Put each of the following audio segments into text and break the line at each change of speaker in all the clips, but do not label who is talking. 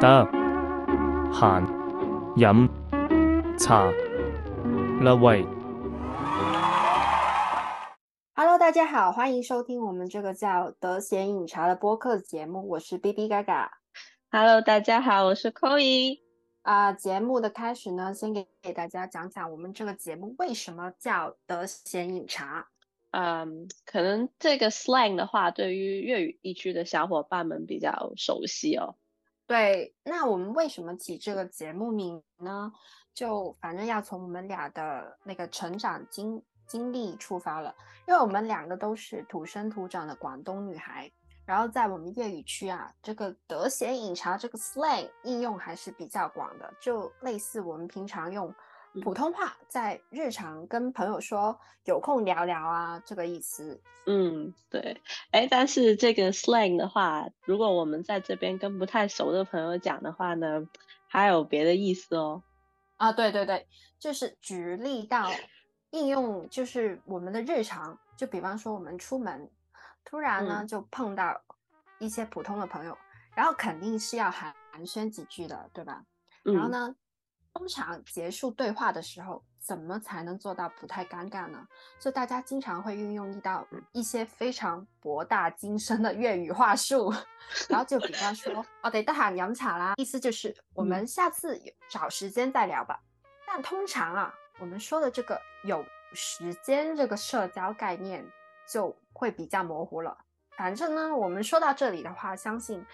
得閒飲茶啦喂。
Hello，大家好，欢迎收听我们这个叫“得闲饮茶”的播客节目，我是 B B 嘎嘎。
Hello，大家好，我是 Koi。
啊、节目的开始呢，先给给大家讲讲我们这个节目为什么叫“得闲饮茶
嗯，可能这个 slang 的话，对于粤语地区的小伙伴们比较熟悉哦。”。
对，那我们为什么起这个节目名呢？就反正要从我们俩的那个成长经经历出发了，因为我们两个都是土生土长的广东女孩。然后在我们粤语区啊，这个“得闲饮茶”这个 slang 应用还是比较广的，就类似我们平常用普通话在日常跟朋友说“有空聊聊啊”这个意思。
嗯，对。哎，但是这个 slang 的话，如果我们在这边跟不太熟的朋友讲的话呢，还有别的意思哦。
啊，对对对，就是举例到应用，就是我们的日常，就比方说我们出门，突然呢、
嗯
就碰到一些普通的朋友，然后肯定是要寒寒暄几句的，对吧？然后
嗯
呢，通常结束对话的时候，怎么才能做到不太尴尬呢？就大家经常会运用一到一些非常博大精深的粤语话术，然后就比方说，哦，得得閒飲茶啦，意思就是我们下次有找时间再聊吧。但通常啊，我们说的这个有时间这个社交概念就会比较模糊了。反正呢，我们说到这里的话，相信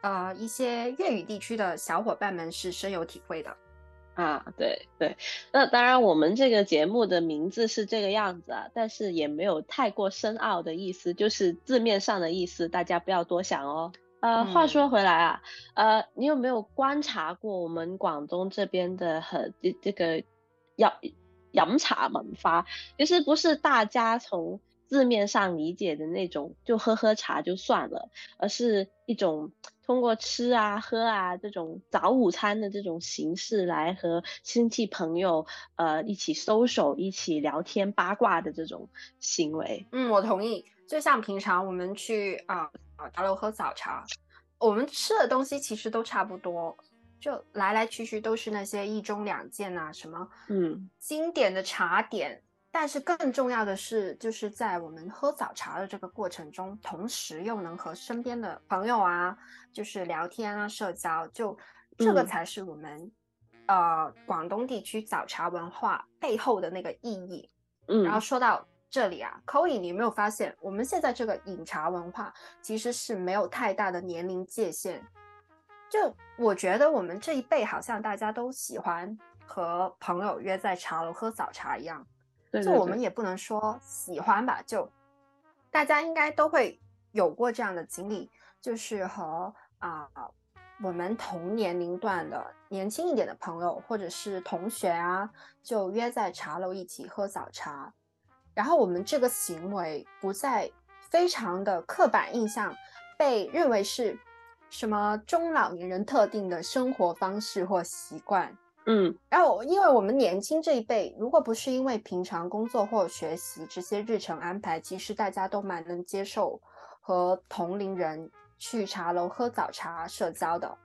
呃一些粤语地区的小伙伴们是深有体会的。
啊，对对。那当然，我们这个节目的名字是这个样子啊，但是也没有太过深奥的意思，就是字面上的意思，大家不要多想哦。呃，话
嗯
说回来啊，呃，你有没有观察过我们广东这边的很这这个要饮茶文化？其实不是大家从字面上理解的那种，就喝喝茶就算了，而是一种通过吃啊、喝啊这种早午餐的这种形式来和亲戚朋友呃一起 social、一起聊天八卦的这种行为。
嗯，我同意。就像平常我们去啊啊茶楼喝早茶，我们吃的东西其实都差不多，就来来去去都是那些一盅两件啊，什么
嗯
经典的茶点。但是更重要的是，就是在我们喝早茶的这个过程中，同时又能和身边的朋友啊，就是聊天啊、社交，就这个
嗯
才是我们、呃广东地区早茶文化背后的那个意义。嗯然后
嗯
说到这里啊 y 你有没有发现，我们现在这个饮茶文化其实是没有太大的年龄界限？就我觉得我们这一辈好像大家都喜欢和朋友约在茶楼喝早茶一样，就
对对对
我们也不能说喜欢吧，就大家应该都会有过这样的经历，就是和啊、我们同年龄段的年轻一点的朋友或者是同学啊，就约在茶楼一起喝早茶，然后我们这个行为不再非常的刻板印象被认为是什么中老年人特定的生活方式或习惯。
嗯
然后，因为我们年轻这一辈，如果不是因为平常工作或学习这些日程安排，其实大家都蛮能接受和同龄人去茶楼喝早茶社交的。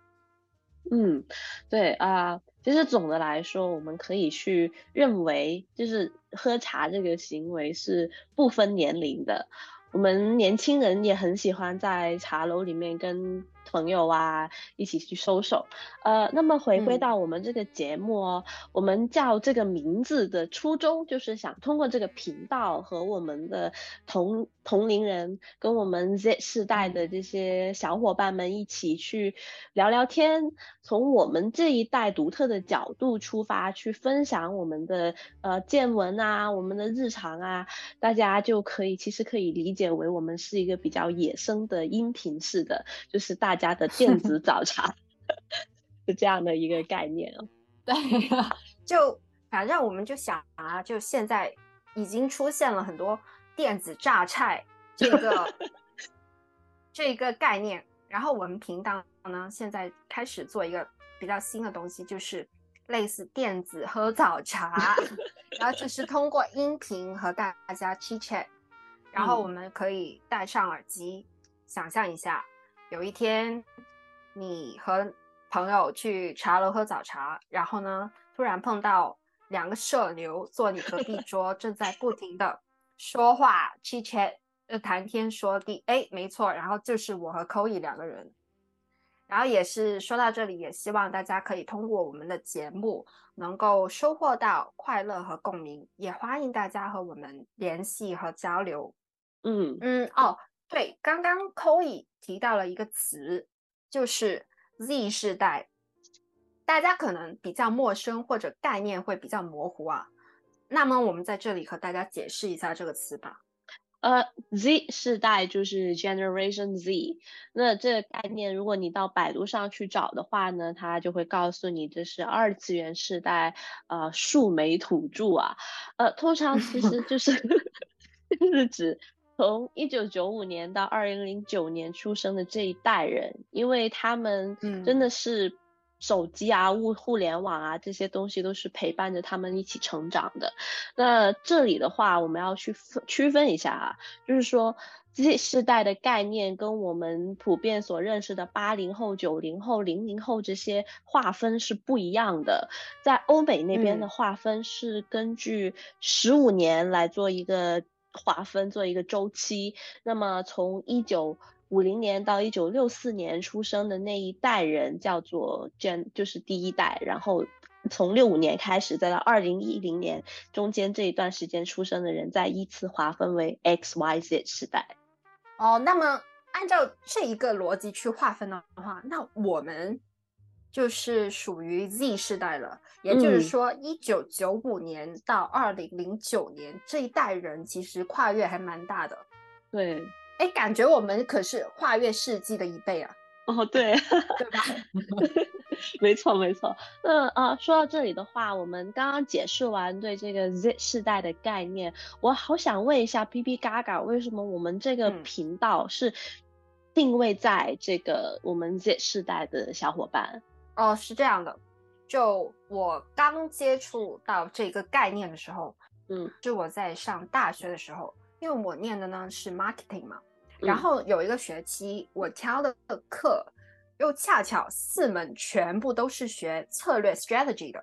嗯，对啊，其实总的来说，我们可以去认为，就是喝茶这个行为是不分年龄的。我们年轻人也很喜欢在茶楼里面跟朋友啊一起去收手。呃，那么回归
嗯
到我们这个节目哦，我们叫这个名字的初衷就是想通过这个频道和我们的同同龄人，跟我们 Z 世代的这些小伙伴们一起去聊聊天，从我们这一代独特的角度出发，去分享我们的呃见闻啊，我们的日常啊，大家就可以其实可以理解为我们是一个比较野生的音频式的，就是大家的电子 早茶，是这样的一个概念哦。
对，就反正我们就想啊，就现在已经出现了很多电子榨菜这个这个概念，然后我们频道呢现在开始做一个比较新的东西，就是类似电子喝早茶，然后就是通过音频和大家 chit chat，然后我
嗯
们可以戴上耳机，想象一下，有一天你和朋友去茶楼喝早茶，然后呢，突然碰到两个社牛坐你隔壁桌，正在不停的说话 chit chat，呃，谈天说地。哎，没错，然后就是我和 Koi 两个人。然后也是说到这里，也希望大家可以通过我们的节目能够收获到快乐和共鸣，也欢迎大家和我们联系和交流。
嗯
嗯哦，对，刚刚 Koi 提到了一个词，就是 Z 世代，大家可能比较陌生或者概念会比较模糊啊。那么我们在这里和大家解释一下这个词吧。
呃，Z 世代就是 Generation Z。那这个概念，如果你到百度上去找的话呢，它就会告诉你这是二次元世代，呃，树莓土著啊。呃，通常其实就是 就是指从一九九五年到二零零九年出生的这一代人，因为他们真的是。手机啊，物互联网啊，这些东西都是陪伴着他们一起成长的。那这里的话，我们要去区分一下啊，就是说 Z 世代的概念跟我们普遍所认识的八零后、九零后、零零后这些划分是不一样的。在欧美那边的划分是根据十五年来做一个划分，做一个周期。那么从一九五零年到一九六四年出生的那一代人叫做 Gen，就是第一代。然后从六五年开始，再到二零一零年中间这一段时间出生的人，再依次划分为 X、Y、Z 时代。
哦，那么按照这一个逻辑去划分的话，那我们就是属于 Z 世代了。也就是说，一九九五年到二零零九年这一代人，其实跨越还蛮大的。
对。
哎，感觉我们可是跨越世纪的一辈啊！
哦，对，
对吧？
没错，没错。那啊，说到这里的话，我们刚刚解释完对这个 Z 世代的概念，我好想问一下 P P 嘎嘎，为什么我们这个频道是定位在这个我们 Z 世代的小伙伴？
哦，是这样的，就我刚接触到这个概念的时候，
嗯，
是我在上大学的时候。因为我念的呢是 marketing 嘛，然后有一个学期我挑的课又恰巧四门全部都是学策略 strategy 的，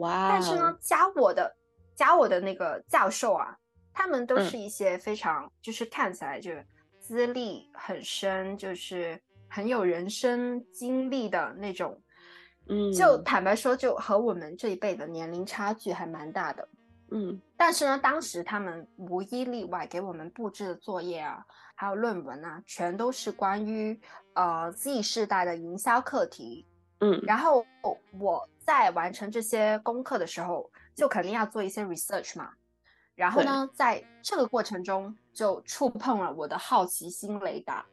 哇！
但是呢，教我的教我的那个教授啊，他们都是一些非常就是看起来就资历很深，就是很有人生经历的那种，
嗯，
就坦白说，就和我们这一辈的年龄差距还蛮大的。
嗯，
但是呢，当时他们无一例外给我们布置的作业啊，还有论文啊，全都是关于呃 Z 世代的营销课题。
嗯，
然后我在完成这些功课的时候，就肯定要做一些 research 嘛。然后呢，在这个过程中就触碰了我的好奇心雷达。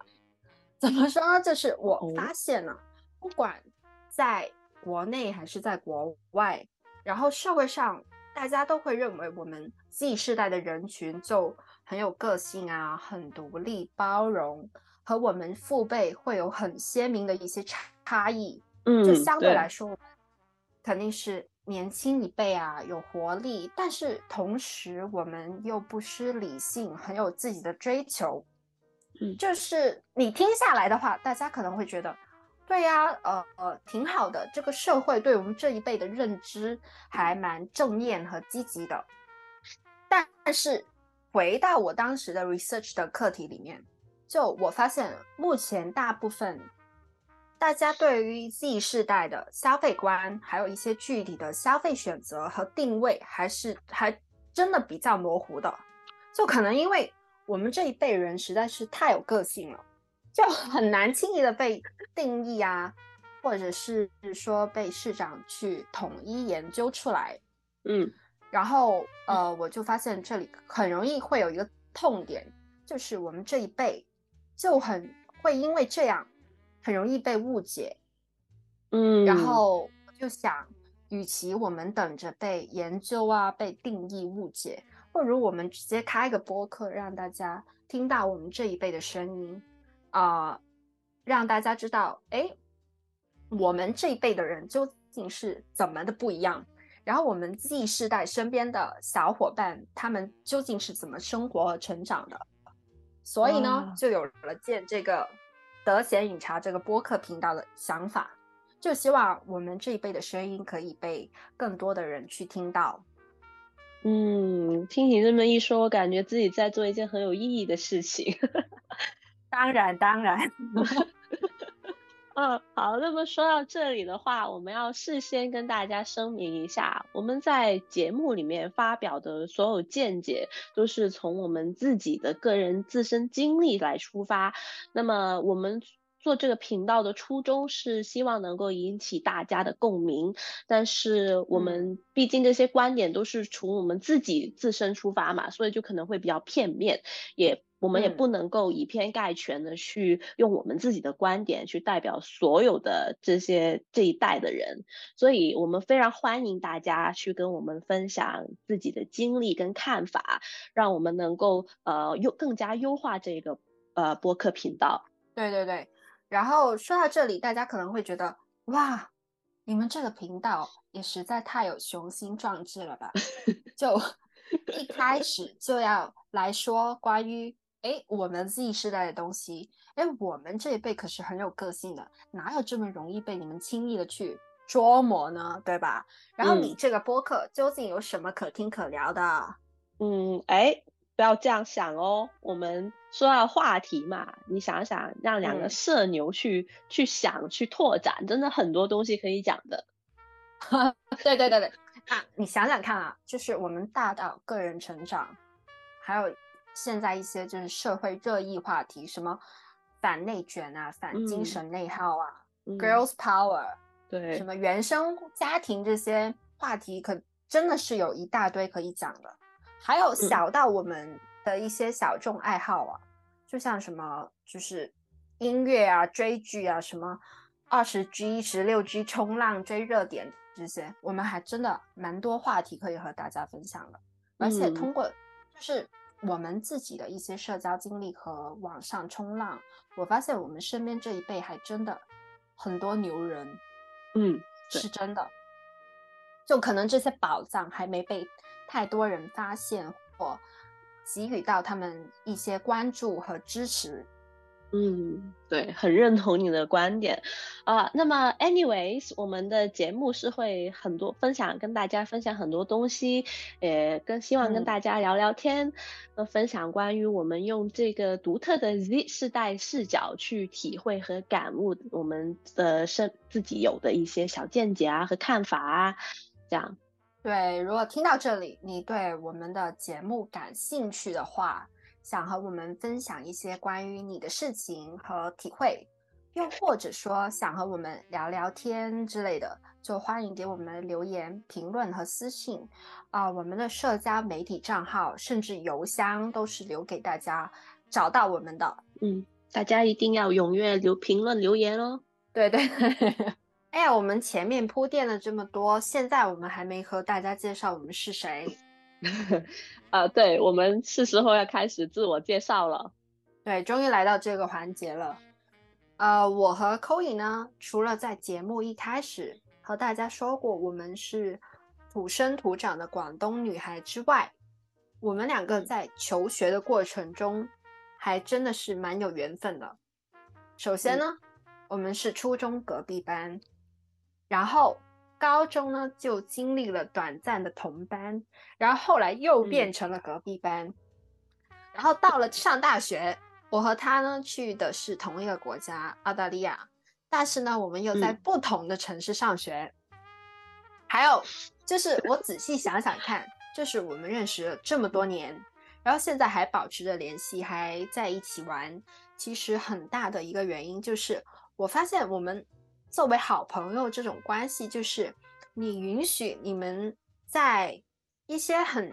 怎么说呢？就是我发现了，不管在国内还是在国外，然后社会上。大家都会认为我们 Z 世代的人群就很有个性啊，很独立、包容，和我们父辈会有很鲜明的一些差差异。
嗯，
就相对来说，肯定是年轻一辈啊，有活力，但是同时我们又不失理性，很有自己的追求。
嗯，
就是你听下来的话，大家可能会觉得。对呀，呃呃，挺好的。这个社会对我们这一辈的认知还蛮正面和积极的。但是回到我当时的 research 的课题里面，就我发现目前大部分大家对于 Z 世代的消费观，还有一些具体的消费选择和定位，还是还真的比较模糊的。就可能因为我们这一辈人实在是太有个性了。就很难轻易的被定义啊，或者是说被市长去统一研究出来，
嗯，
然后呃，我就发现这里很容易会有一个痛点，就是我们这一辈就很会因为这样很容易被误解，
嗯，
然。后就想，与其我们等着被研究啊、被定义误解，不如我们直接开个播客，让大家听到我们这一辈的声音。啊，让大家知道，哎，我们这一辈的人究竟是怎么的不一样？然后我们 Z 世代身边的小伙伴，他们究竟是怎么生活和成长的？所以呢，就有了建这个德贤饮茶这个播客频道的想法，就希望我们这一辈的声音可以被更多的人去听到。
嗯，听你这么一说，我感觉自己在做一件很有意义的事情。
当然，当然。
嗯，好。那么说到这里的话，我们要事先跟大家声明一下，我们在节目里面发表的所有见解，都是从我们自己的个人自身经历来出发。那么我们。做这个频道的初衷是希望能够引起大家的共鸣，但是我们毕竟这些观点都是从我们自己自身出发嘛，所以就可能会比较片面，也我们也不能够以偏概全的去用我们自己的观点去代表所有的这些这一代的人，所以我们非常欢迎大家去跟我们分享自己的经历跟看法，让我们能够呃优更加优化这个呃播客频道。
对对对。然后说到这里，大家可能会觉得，哇，你们这个频道也实在太有雄心壮志了吧？就一开始就要来说关于，哎，我们 Z 世代的东西，哎，我们这一辈可是很有个性的，哪有这么容易被你们轻易的去捉摸呢？对吧？然后你这个播客究竟有什么可听可聊的？
嗯，哎。不要这样想哦，我们说到话题嘛，你想想，让两个社牛去去想去拓展，真的很多东西可以讲的。
对对对对，啊，你想想看啊，就是我们大到个人成长，还有现在一些就是社会热议话题，什么反内卷啊，反精神内耗啊，girls power，
对，
什么原生家庭这些话题，可真的是有一大堆可以讲的。还有小到我们的一些小众爱好啊，就像什么就是音乐啊、追剧啊、什么二十 G、十六 G 冲浪、追热点这些，我们还真的蛮多话题可以和大家分享的。而且通过就是我们自己的一些社交经历和网上冲浪，我发现我们身边这一辈还真的很多牛人，
嗯，
是真的。就可能这些宝藏还没被。太多人发现或给予到他们一些关注和支持，
嗯，对，很认同你的观点啊。那么，anyways，我们的节目是会很多分享，跟大家分享很多东西，也更希望跟大家聊聊天，呃，分享关于我们用这个独特的 Z 世代视角去体会和感悟我们的生自己有的一些小见解啊和看法啊，这样。
对，如果听到这里，你对我们的节目感兴趣的话，想和我们分享一些关于你的事情和体会，又或者说想和我们聊聊天之类的，就欢迎给我们留言、评论和私信。啊，我们的社交媒体账号甚至邮箱都是留给大家找到我们的。
嗯，大家一定要踊跃留评论留言哦。
对对。哎呀，我们前面铺垫了这么多，现在我们还没和大家介绍我们是谁。
啊，对，我们是时候要开始自我介绍了。
对，终于来到这个环节了。呃，我和 c o y 呢，除了在节目一开始和大家说过我们是土生土长的广东女孩之外，我们两个在求学的过程中还真的是蛮有缘分的。首先呢，我们是初中隔壁班。然后高中呢，就经历了短暂的同班，然后后来又变成了隔壁班。然后到了上大学，我和他呢去的是同一个国家澳大利亚，但是呢，我们又在不同的城市上学。还有就是我仔细想想看，就是我们认识了这么多年，然后现在还保持着联系，还在一起玩。其实很大的一个原因就是，我发现我们。作为好朋友，这种关系就是你允许你们在一些很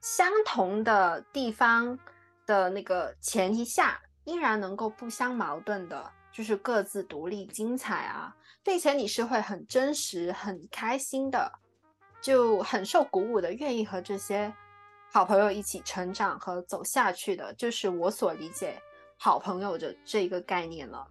相同的地方的那个前提下，依然能够不相矛盾的，就是各自独立精彩啊，并且你是会很真实、很开心的，就很受鼓舞的，愿意和这些好朋友一起成长和走下去的，就是我所理解好朋友的这一个概念了。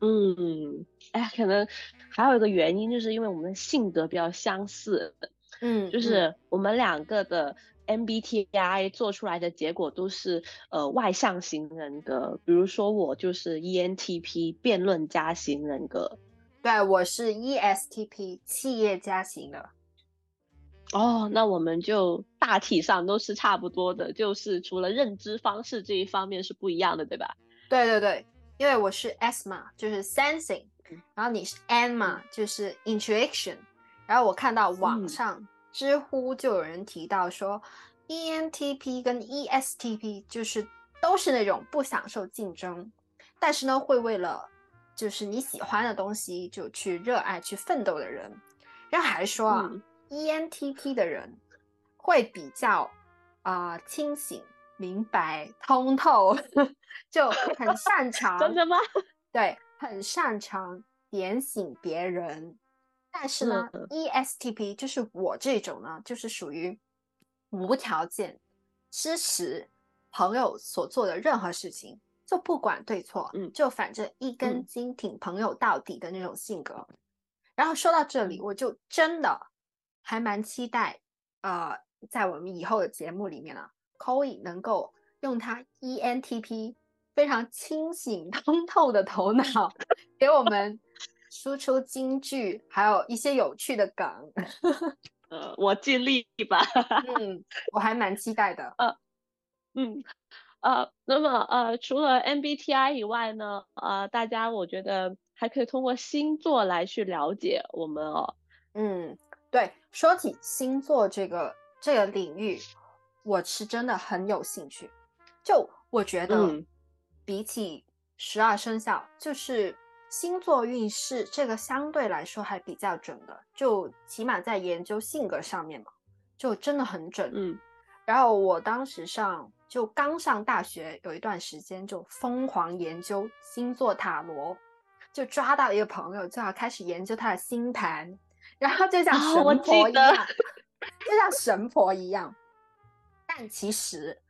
嗯，哎，可能还有一个原因，就是因为我们的性格比较相似，
嗯，
就是我们两个的 MBTI 做出来的结果都是呃外向型人格，比如说我就是 ENTP 辩论家型人格。
对，我是 ESTP 企业家型的。
哦，那我们就大体上都是差不多的，就是除了认知方式这一方面是不一样的，对吧？
对对对，因为我是 S 嘛，就是 sensing，然后你是 N 嘛，就是 intuition。然后我看到网上知乎就有人提到说，ENTP 跟 ESTP 就是都是那种不享受竞争，但是呢会为了就是你喜欢的东西就去热爱去奋斗的人。然后还说啊，ENTP 的人会比较啊清醒、明白、通透，就很擅 长。
真的吗？
对，很擅长点醒别人。但是呢，ESTP 就是我这种呢，就是属于无条件支持朋友所做的任何事情，就不管对错，
嗯，
就反正一根筋挺朋友到底的那种性格。然后说到这里，我就真的还蛮期待，呃，在我们以后的节目里面呢 o y 能够用他 ENTP 非常清醒通透的头脑给我们。输出京剧，还有一些有趣的梗。
呃，我尽力吧。
嗯，我还蛮期待的。
呃，嗯，呃，那么呃，除了 MBTI 以外呢，呃，大家我觉得还可以通过星座来去了解我们哦。
嗯，对，说起星座这个这个领域，我是真的很有兴趣。就我觉得，比起十二生肖，就是。星座运势这个相对来说还比较准的，就起码在研究性格上面嘛，就真的很准。
嗯，
然后我当时上就刚上大学，有一段时间就疯狂研究星座塔罗，就抓到一个朋友，就要开始研究他的星盘，然后就像神婆一样，就像神婆一样。但其实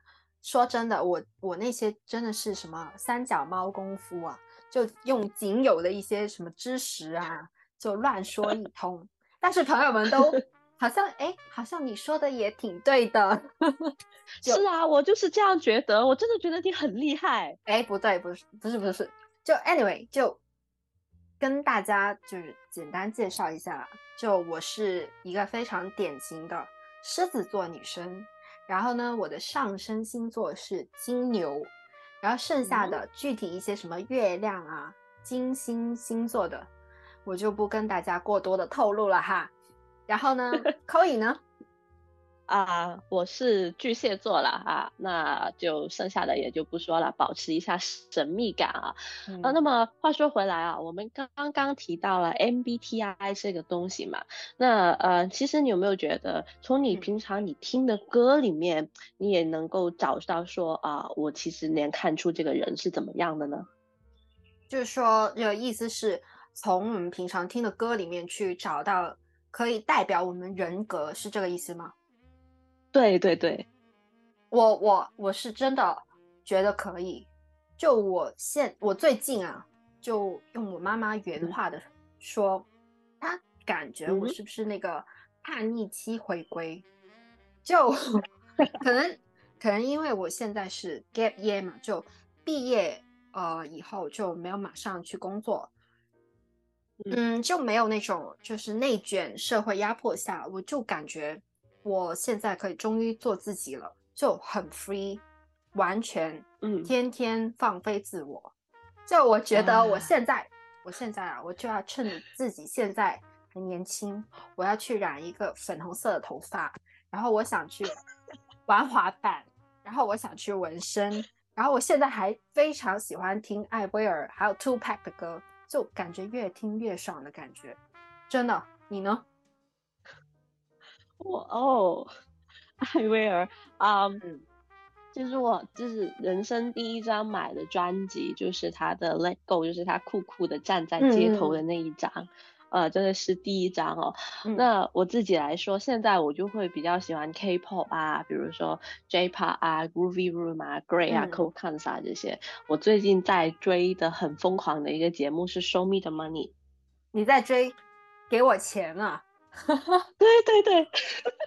说真的，我我那些真的是什么三脚猫功夫啊。就用仅有的一些什么知识啊，就乱说一通。但是朋友们都 好像哎，好像你说的也挺对的。
是啊，我就是这样觉得。我真的觉得你很厉害。
哎，不对，不是，不是，不是。就 anyway，就跟大家就是简单介绍一下。就我是一个非常典型的狮子座女生。然后呢，我的上升星座是金牛。然后剩下的具体一些什么月亮啊、金星星座的，我就不跟大家过多的透露了哈。然后呢，扣一呢？
啊，我是巨蟹座了啊，那就剩下的也就不说了，保持一下神秘感啊。啊，那么话说回来啊，我们刚刚提到了 MBTI 这个东西嘛，那呃，其实你有没有觉得，从你平常你听的歌里面，你也能够找到说啊，我其实能看出这个人是怎么样的呢？
就是说，这个意思是从我们平常听的歌里面去找到可以代表我们人格，是这个意思吗？
对对对，
我我我是真的觉得可以。就我现我最近啊，就用我妈妈原话的说，她感觉我是不是那个叛逆期回归？就 可能可能因为我现在是 gap year 嘛，就毕业呃以后就没有马上去工作，嗯，就没有那种就是内卷社会压迫下，我就感觉。我现在可以终于做自己了，就很 free，完全，
嗯，
天天放飞自我。就我觉得我现在，我现在啊，我就要趁自己现在还年轻，我要去染一个粉红色的头发，然后我想去玩滑板，然后我想去纹身，然后我现在还非常喜欢听艾薇儿还有 Two Pack 的歌，就感觉越听越爽的感觉。真的，你呢？
我哦，艾薇儿啊，就是我就是人生第一张买的专辑，就是他的《Let Go》，就是他酷酷的站在街头的那一张，呃，真的是第一张哦。那我自己来说，现在我就会比较喜欢 K-pop 啊，比如说 J-pop 啊、Groovy Room 啊、Grey 啊、Cold c a n s 啊这些。我最近在追的很疯狂的一个节目是《Show Me the Money》，
你在追？给我钱啊！
对 对对，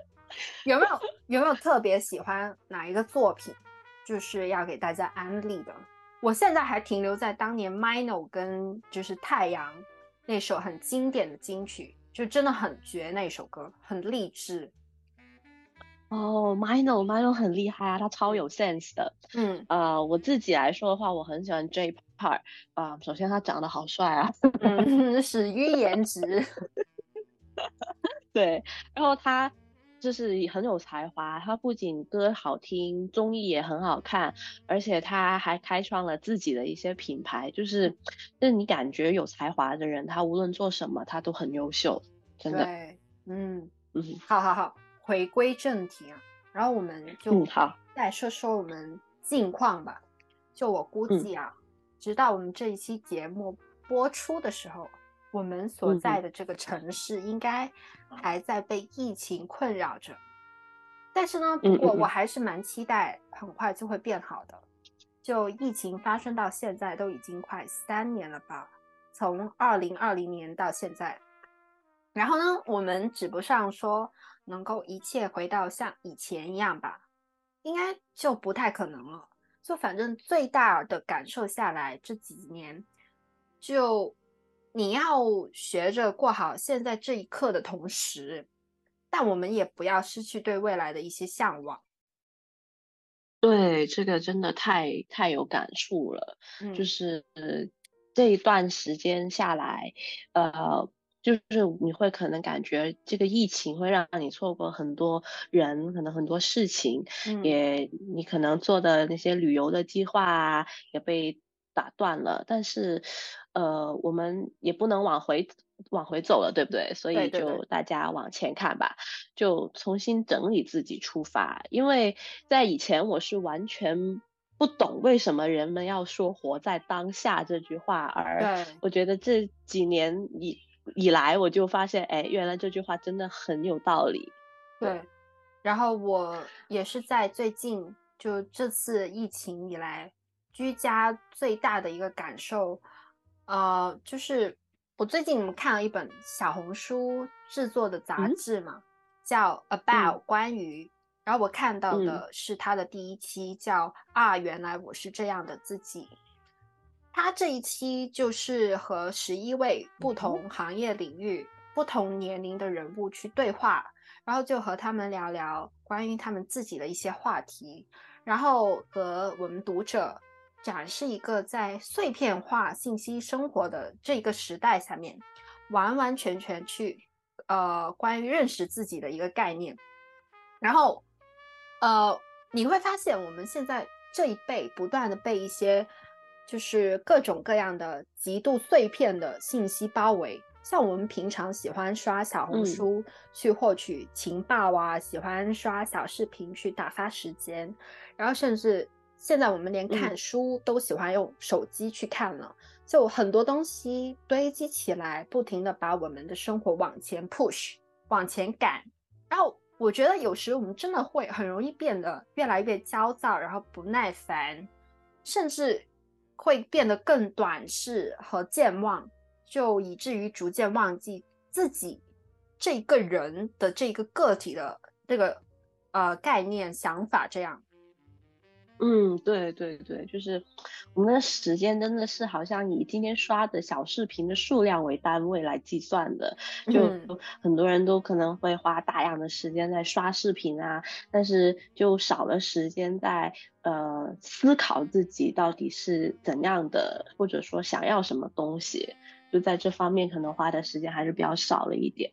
有没有有没有特别喜欢哪一个作品，就是要给大家安利的？我现在还停留在当年 Mino 跟就是太阳那首很经典的金曲，就真的很绝那首歌，很励志。
哦，Mino，Mino 很厉害啊，他超有 sense 的。
嗯，
呃，我自己来说的话，我很喜欢 J Park 啊、首先他长得好帅啊，
嗯，始于颜值。
对，然后他就是很有才华，他不仅歌好听，综艺也很好看，而且他还开创了自己的一些品牌，就是就是你感觉有才华的人，他无论做什么，他都很优秀，真的。
对，嗯，
嗯
好好好，回归正题啊，然后我们就
嗯，好，
再说说我们近况吧。就我估
嗯
计啊，直到我们这一期节目播出的时候，我们所
嗯
在的这个城市应该还在被疫情困扰着。但是呢，不过我还是蛮期待很快就会变好的。就疫情发生到现在都已经快三年了吧，从二零二零年到现在。然后呢，我们指不上说能够一切回到像以前一样吧，应该就不太可能了。就反正最大的感受下来，这几年，就你要学着过好现在这一刻的同时，但我们也不要失去对未来的一些向往。
对，这个真的太太有感触了。
嗯，
就是这一段时间下来，呃，就是你会可能感觉这个疫情会让你错过很多人，可能很多事情，
嗯
也你可能做的那些旅游的计划啊也被打断了。但是，呃，我们也不能往回往回走了，对不对？所以就大家往前看吧，就重新整理自己出发。因为在以前我是完全不懂为什么人们要说“活在当下”这句话，而我觉得这几年以以来，我就发现，哎，原来这句话真的很有道理。
对，然后我也是在最近就这次疫情以来，居家最大的一个感受，呃，就是我最近看了一本小红书制作的杂
嗯。
志嘛，叫 About 关于，然后我看到
嗯。
的是它的第一期，叫啊，原来我是这样的自己。他这一期就是和十一位不同行业领域、不同年龄的人物去对话，然后就和他们聊聊关于他们自己的一些话题，然后和我们读者展示一个在碎片化信息生活的这个时代下面，完完全全去呃关于认识自己的一个概念。然后呃你会发现我们现在这一辈不断的被一些就是各种各样的极度碎片的信息包围。像我们平常喜欢刷小红
嗯
书去获取情报啊，喜欢刷小视频去打发时间，然后甚至现在我们连看
嗯
书都喜欢用手机去看了，就很多东西堆积起来，不停的把我们的生活往前 push，往前赶。然后我觉得有时我们真的会很容易变得越来越焦躁，然后不耐烦，甚至会变得更短视和健忘，就以至于逐渐忘记自己这个人的这个个体的这个呃概念、想法这样。
嗯，对对对，就是我们的时间真的是好像以今天刷的小视频的数量为单位来计算的，就
嗯。
很多人都可能会花大量的时间在刷视频啊，但是就少了时间在呃思考自己到底是怎样的，或者说想要什么东西，就在这方面可能花的时间还是比较少了一点。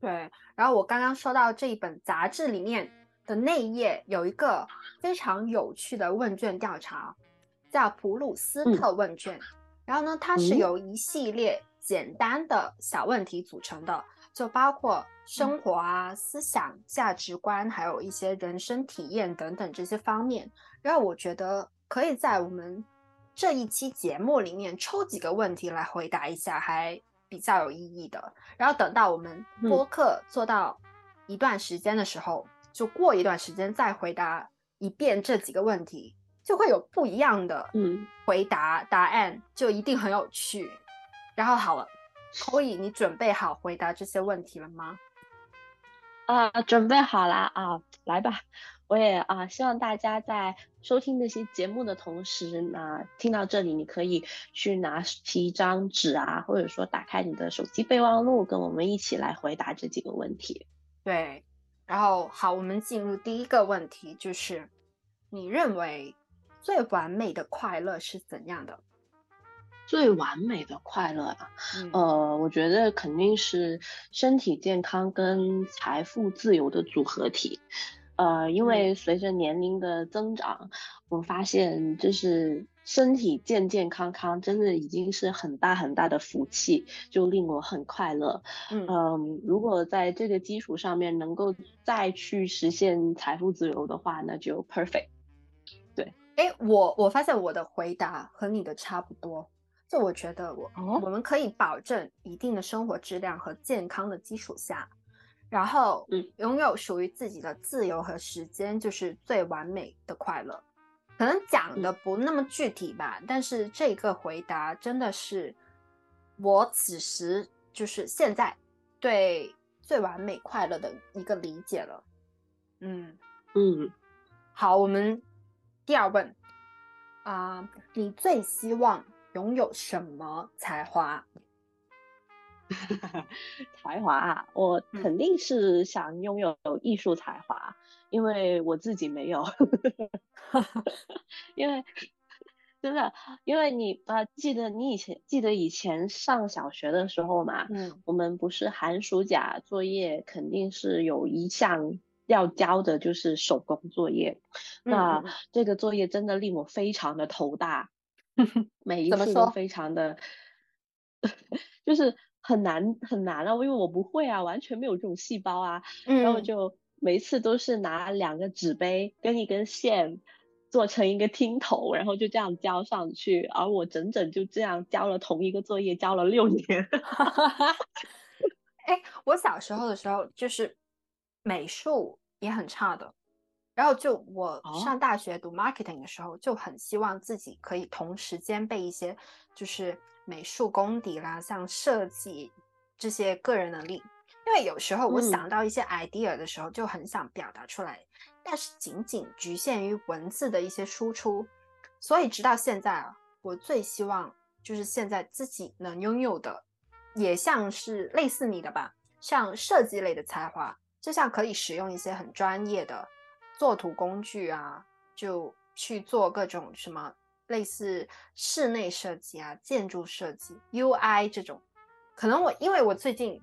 对，然后我刚刚说到这一本杂志里面的那一页有一个非常有趣的问卷调查，叫普鲁斯
嗯
特问卷。然后呢，它是
嗯
由一系列简单的小问题组成的，就包括生活啊、思想、价值观，还有一些人生体验等等这些方面。然后我觉得可以在我们这一期节目里面抽几个问题来回答一下，还比较有意义的。然后等到我们
嗯
播客做到一段时间的时候，就过一段时间再回答一遍这几个问题，就会有不一样的
嗯
回答答案，就一定很有趣。然后好了，所以，你准备好回答这些问题了吗？
啊，准备好了啊，来吧！我也啊，希望大家在收听这些节目的同时，那听到这里，你可以去拿起一张纸啊，或者说打开你的手机备忘录，跟我们一起来回答这几个问题。
对，然后好，我们进入第一个问题，就是你认为最完美的快乐是怎样的？
最完美的快乐啊，
嗯
呃，我觉得肯定是身体健康跟财富自由的组合体。呃，因为随着年龄的增长，我发现就是身体健健康康，真的已经是很大很大的福气，就令我很快乐。
嗯
嗯，如果在这个基础上面能够再去实现财富自由的话，那就 perfect。
对哎，我我发现我的回答和你的差不多。就我觉得我、
哦
我们可以保证一定的生活质量和健康的基础下，然后
嗯
拥有属于自己的自由和时间，就是最完美的快乐。可能讲的不那么具体吧，但是这个回答真的是我此时就是现在对最完美快乐的一个理解了。嗯。
嗯。
好，我们第二问啊、你最希望拥有什么才华？
才华啊，我
嗯
肯定是想拥有艺术才华，因为我自己没有。因为真的，因为你啊，记得你以前记得以前上小学的时候嘛，
嗯
我们不是寒暑假作业肯定是有一项要交的，就是手工作业。那这个作业真的令我非常的头大，每一次都非常的，就是很难很难啊，因为我不会啊，完全没有这种细胞啊，然后
嗯
就每一次都是拿两个纸杯跟一根线做成一个听头，然后就这样交上去，而我整整就这样交了同一个作业，交了六年。
哎，我小时候的时候就是美术也很差的，然后就我
哦
上大学读 marketing 的时候，就很希望自己可以同时兼备一些就是美术功底啦，像设计这些个人能力。因为有时候我
嗯
想到一些 idea 的时候，就很想表达出来，但是仅仅局限于文字的一些输出，所以直到现在啊，我最希望就是现在自己能拥有的，也像是类似你的吧，像设计类的才华，就像可以使用一些很专业的作图工具啊，就去做各种什么类似室内设计啊、建筑设计、UI 这种。可能我因为我最近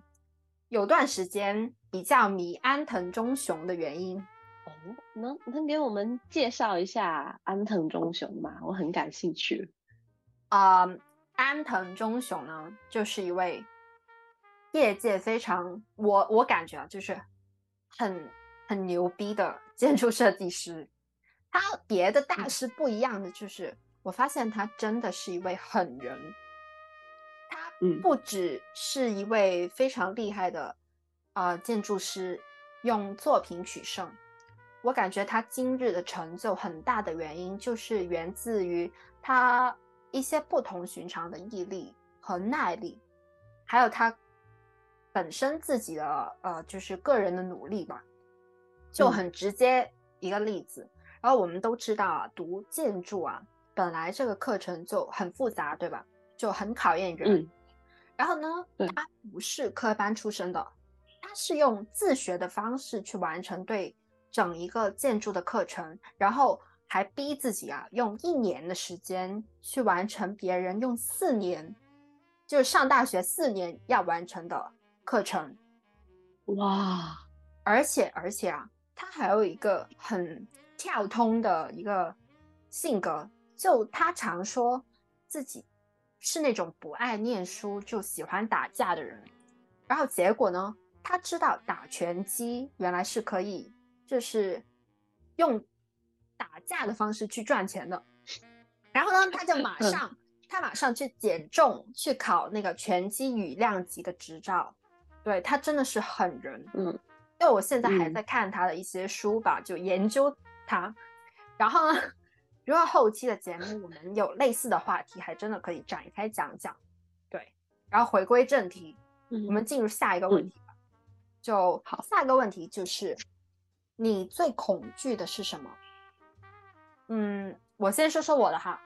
有段时间比较迷安藤忠雄的原因，
哦，能能给我们介绍一下安藤忠雄吗？我很感兴趣。
啊、安藤忠雄呢，就是一位业界非常我我感觉啊，就是很很牛逼的建筑设计师。他别的大师不一样的，就是我发现他真的是一位狠人。不只是一位非常厉害的呃建筑师，用作品取胜。我感觉他今日的成就很大的原因，就是源自于他一些不同寻常的毅力和耐力，还有他本身自己的呃，就是个人的努力吧。就
嗯
很直接一个例子，然后我们都知道啊，读建筑啊，本来这个课程就很复杂，对吧？就很考验人。
嗯
然后呢，他不是科班出身的，他是用自学的方式去完成对整一个建筑的课程，然后还逼自己啊，用一年的时间去完成别人用四年，就是上大学四年要完成的课程。
哇，
而且而且啊，他还有一个很跳通的一个性格，就他常说自己是那种不爱念书就喜欢打架的人，然后结果呢，他知道打拳击原来是可以，就是用打架的方式去赚钱的，然后呢，他就马
嗯。
上他马上去减重，去考那个拳击羽量级的执照，对他真的是狠人，
嗯。
因为我现在还
嗯。
在看他的一些书吧，就研究他。然后呢，如果后期的节目我们有类似的话题，还真的可以展开讲讲。对，然后回归正题，
嗯
我们进入下一个问题吧，就好，下一个问题就是你最恐惧的是什么？嗯，我先说说我的哈，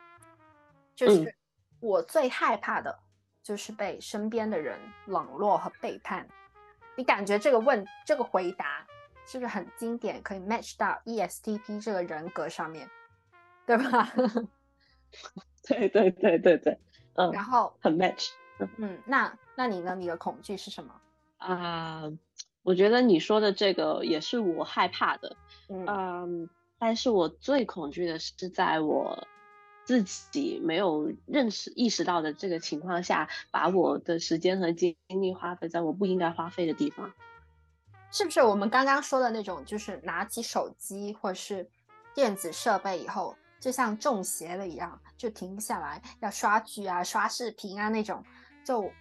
就是我最害怕的就是被身边的人冷落和背叛。你感觉这个问这个回答是不是很经典，可以 match 到 ESTP 这个人格上面，对吧？
对对对对对，嗯，
然后
很 match。
嗯，那那你呢？你的恐惧是什么？
啊，我觉得你说的这个也是我害怕的，
嗯
嗯，但是我最恐惧的是在我自己没有认识意识到的这个情况下，把我的时间和精力花费在我不应该花费的地方。
是不是我们刚刚说的那种，就是拿起手机或是电子设备以后，就像中邪了一样，就停不下来，要刷剧啊、刷视频啊那种。就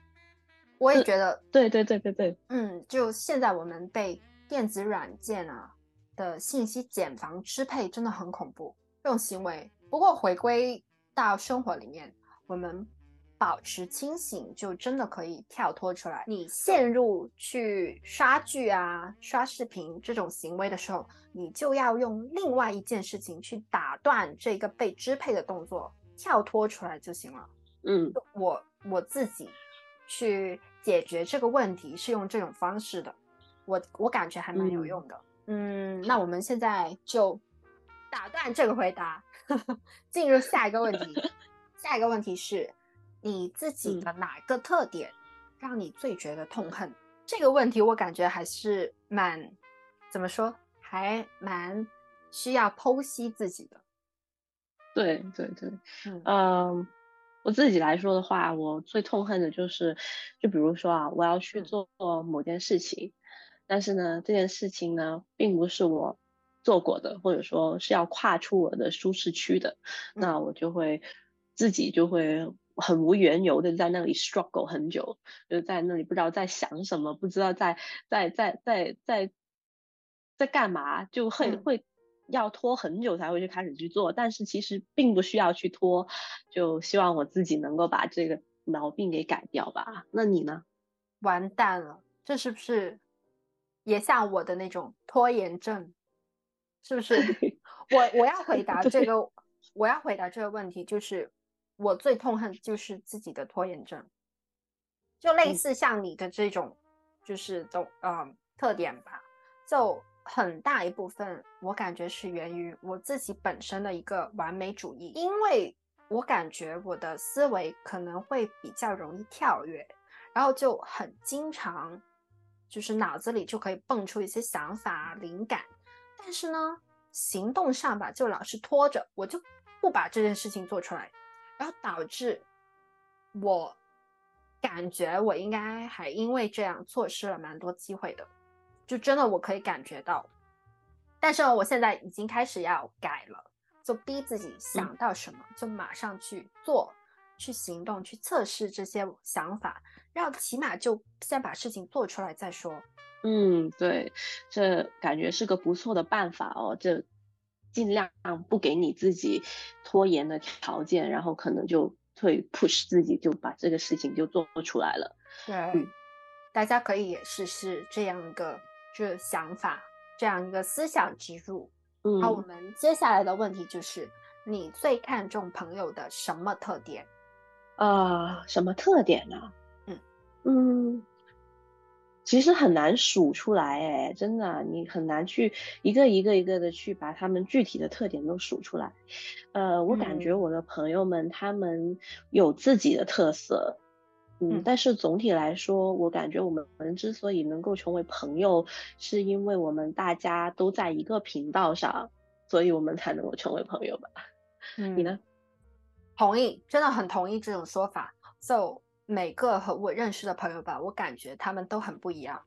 我也觉得，
对对对对对，
嗯，就现在我们被电子软件啊的信息茧房支配，真的很恐怖这种行为。不过回归到生活里面，我们保持清醒，就真的可以跳脱出来。你陷入去刷剧啊、刷视频这种行为的时候，你就要用另外一件事情去打断这个被支配的动作，跳脱出来就行了。
嗯，
我我自己去解决这个问题是用这种方式的，我我感觉还蛮有用的。嗯，那我们现在就打断这个回答，进入下一个问题。下一个问题是，你自己的哪个特点让你最觉得痛恨？这个问题我感觉还是蛮怎么说，还蛮需要剖析自己的。
对对对，嗯。我自己来说的话，我最痛恨的就是，就比如说啊，我要去做某件事情，但是呢，这件事情呢，并不是我做过的，或者说是要跨出我的舒适区的，那我就会自己就会很无缘由的在那里 struggle 很久，就在那里不知道在想什么，不知道在在在在在在干嘛，就会会。要拖很久才会去开始去做，但是其实并不需要去拖，就希望我自己能够把这个毛病给改掉吧。那你呢？
完蛋了，这是不是也像我的那种拖延症？是不是？我我要回答这个，我要回答这个问题，就是我最痛恨就是自己的拖延症，就类似像你的这种，就是都嗯特点吧，就。很大一部分，我感觉是源于我自己本身的一个完美主义，因为我感觉我的思维可能会比较容易跳跃，然后就很经常，就是脑子里就可以蹦出一些想法、灵感，但是呢，行动上吧就老是拖着，我就不把这件事情做出来，然后导致我感觉我应该还因为这样错失了蛮多机会的。就真的我可以感觉到，但是我现在已经开始要改了，就逼自己想到什么就马上去做，去行动，去测试这些想法，然后起码就先把事情做出来再说。
嗯，对，这感觉是个不错的办法哦，这尽量不给你自己拖延的条件，然后可能就会 push 自己就把这个事情就做出来了。
对，大家可以也试试这样一个。这想法，这样一个思想植入。
嗯，
好，我们接下来的问题就是，你最看重朋友的什么特点？
啊，什么特点呢？
嗯
嗯，其实很难数出来，哎，真的，你很难去一个一个一个的去把他们具体的特点都数出来。呃，我感觉我的朋友们他们有自己的特色。嗯，但是总体来说，我感觉我们之所以能够成为朋友，是因为我们大家都在一个频道上，所以我们才能够成为朋友吧。
嗯，
你呢？
同意，真的很同意这种说法。So 每个和我认识的朋友吧，我感觉他们都很不一样，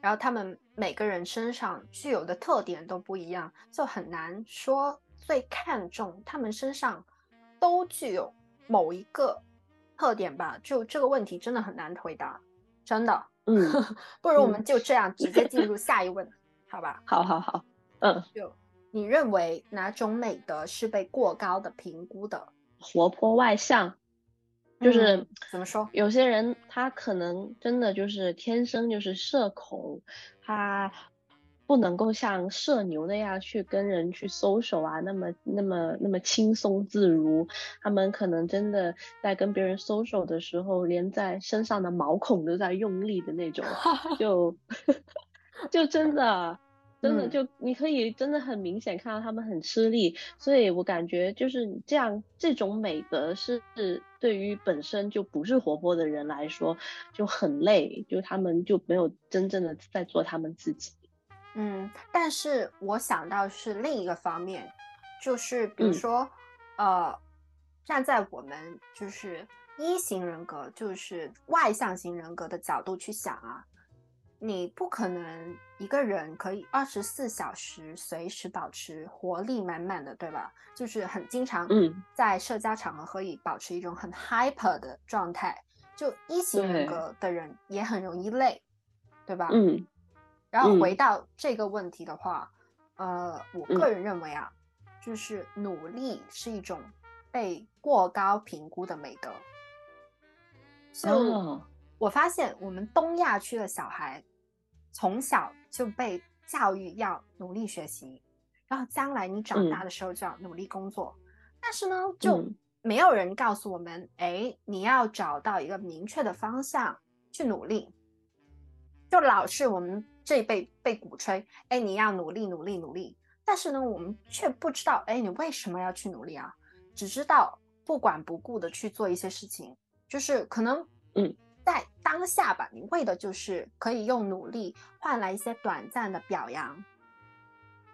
然后他们每个人身上具有的特点都不一样，就很难说最看重他们身上都具有某一个。特点吧，就这个问题真的很难回答，真的。
嗯，
不如我们就这样直接进入 下一问，好吧？
好好好，嗯，
就你认为哪种美德是被过高的评估的？
活泼外向。就是、
嗯怎么说
有些人他可能真的就是天生就是社恐，他不能够像社牛那样去跟人去 social 啊，那么那么那么轻松自如。他们可能真的在跟别人 social 的时候，连在身上的毛孔都在用力的那种，就 就真的。真的
嗯
就你可以真的很明显看到他们很吃力，所以我感觉就是这样，这种美德是对于本身就不是活泼的人来说就很累，就他们就没有真正的在做他们自己。
嗯，但是我想到是另一个方面，就是比如
嗯
说，呃，站在我们就是一型人格，就是外向型人格的角度去想啊，你不可能一个人可以二十四小时随时保持活力满满的，对吧？就是很经常
嗯
在社交场合可以保持一种很 hyper 的状态。就一型人格的人也很容易累，对吧？
嗯
然后回
嗯
到这个问题的话，呃，我
嗯
个人认为啊，就是努力是一种被过高评估的美德。就
哦
我发现，我们东亚区的小孩从小就被教育要努力学习，然后将来你长大
嗯
的时候就要努力工作。但是呢，就
嗯
没有人告诉我们，哎，你要找到一个明确的方向去努力。就老是我们这一辈被鼓吹，哎，你要努力努力努力，但是呢，我们却不知道，哎，你为什么要去努力啊？只知道不管不顾的去做一些事情，就是可能，
嗯，
在当下吧，你为的就是可以用努力换来一些短暂的表扬。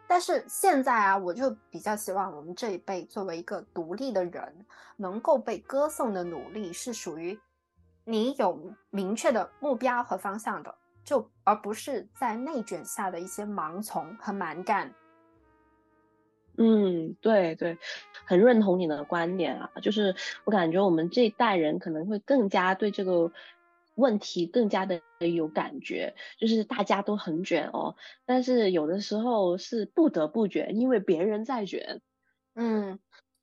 但是现在啊，我就比较希望我们这一辈作为一个独立的人，能够被歌颂的努力是属于你有明确的目标和方向的，就而不是在内卷下的一些盲从和蛮干。
嗯，对对，很认同你的观点啊，就是我感觉我们这一代人可能会更加对这个问题更加的有感觉，就是大家都很卷哦，但是有的时候是不得不卷，因为别人在卷。
嗯，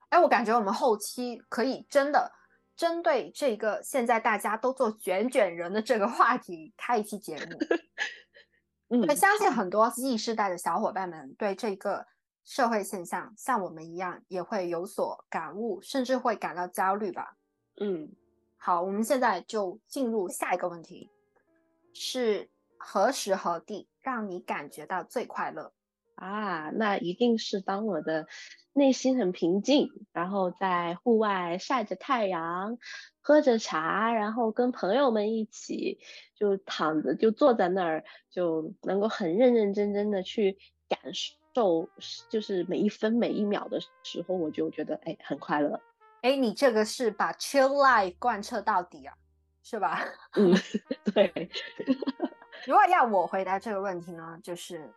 哎，我感觉我们后期可以真的针对这个现在大家都做卷卷人的这个话题开一期节目。
嗯，
对，相信很多 Z 世代的小伙伴们对这个社会现象像我们一样也会有所感悟，甚至会感到焦虑吧。
嗯
好，我们现在就进入下一个问题，是何时何地让你感觉到最快乐？
啊，那一定是当我的内心很平静，然后在户外晒着太阳，喝着茶，然后跟朋友们一起就躺着就坐在那儿，就能够很认认真真的去感受，就是每一分每一秒的时候，我就觉得哎很快乐。
哎，你这个是把 chill life 贯彻到底啊，是吧？
嗯，对，
如果要我回答这个问题呢，就是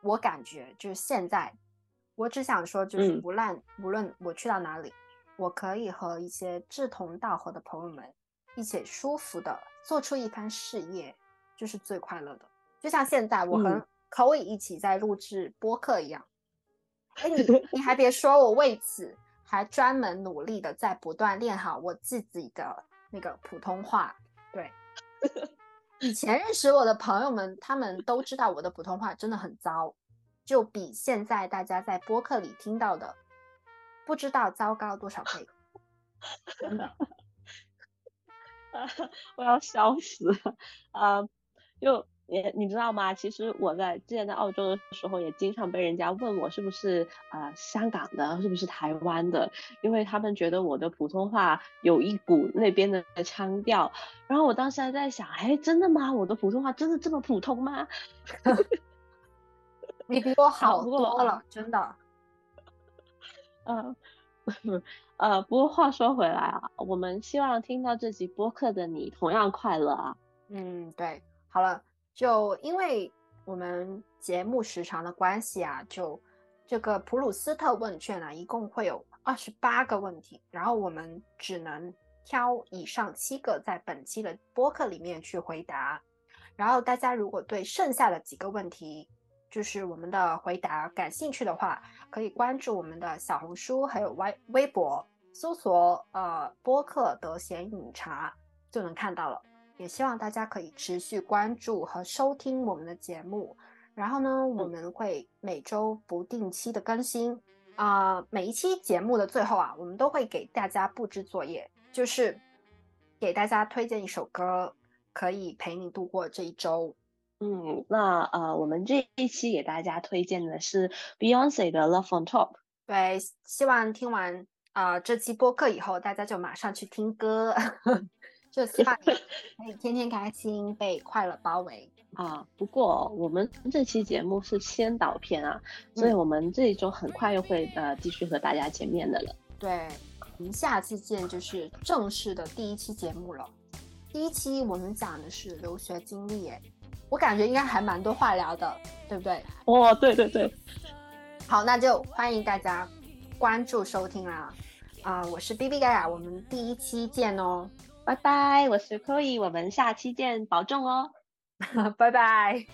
我感觉就是现在，我只想说，就是
嗯
无论、无论我去到哪里，我可以和一些志同道合的朋友们一起舒服的做出一番事业，就是最快乐的。就像现在我和
嗯
Chloe 一起在录制播客一样。哎，你你还别说，我为此还专门努力的在不断练好我自己的那个普通话。对，以前认识我的朋友们，他们都知道我的普通话真的很糟，就比现在大家在播客里听到的不知道糟糕多少倍。真的，
我要笑死了啊！就你你知道吗？其实我在之前在澳洲的时候，也经常被人家问我是不是啊、呃香港的，是不是台湾的，因为他们觉得我的普通话有一股那边的腔调。然后我当时还在想，哎，真的吗？我的普通话真的这么普通吗？
你比我好多了，真的。
嗯，呃，不过话说回来啊，我们希望听到这集播客的你同样快乐啊。
嗯，对，好了，就因为我们节目时长的关系啊，就这个普鲁斯特问卷啊，一共会有二十八个问题，然后我们只能挑以上七个在本期的播客里面去回答。然后大家如果对剩下的几个问题，就是我们的回答感兴趣的话，可以关注我们的小红书还有微微博，搜索呃播客“得闲饮茶”就能看到了。也希望大家可以持续关注和收听我们的节目。然后呢，我们会每周不定期的更新啊、每一期节目的最后啊，我们都会给大家布置作业，就是给大家推荐一首歌，可以陪你度过这一周。
嗯，那呃，我们这一期给大家推荐的是 Beyonce 的《Love on Top》。
对，希望听完啊、这期播客以后，大家就马上去听歌，就希望你可以天天开心，被快乐包围。
啊，不过我们这期节目是先导片啊，所以
嗯
我们这一周很快又会呃继续和大家见面的了。
对，我们下次见，就是正式的第一期节目了。第一期我们讲的是留学经历，哎，我感觉应该还蛮多话聊的，对不对？
哦，对对对，
好，那就欢迎大家关注收听啦。啊、我是 B B 盖亚，我们第一期见哦，
拜拜，我是 Chloe，我们下期见，保重哦。
拜拜。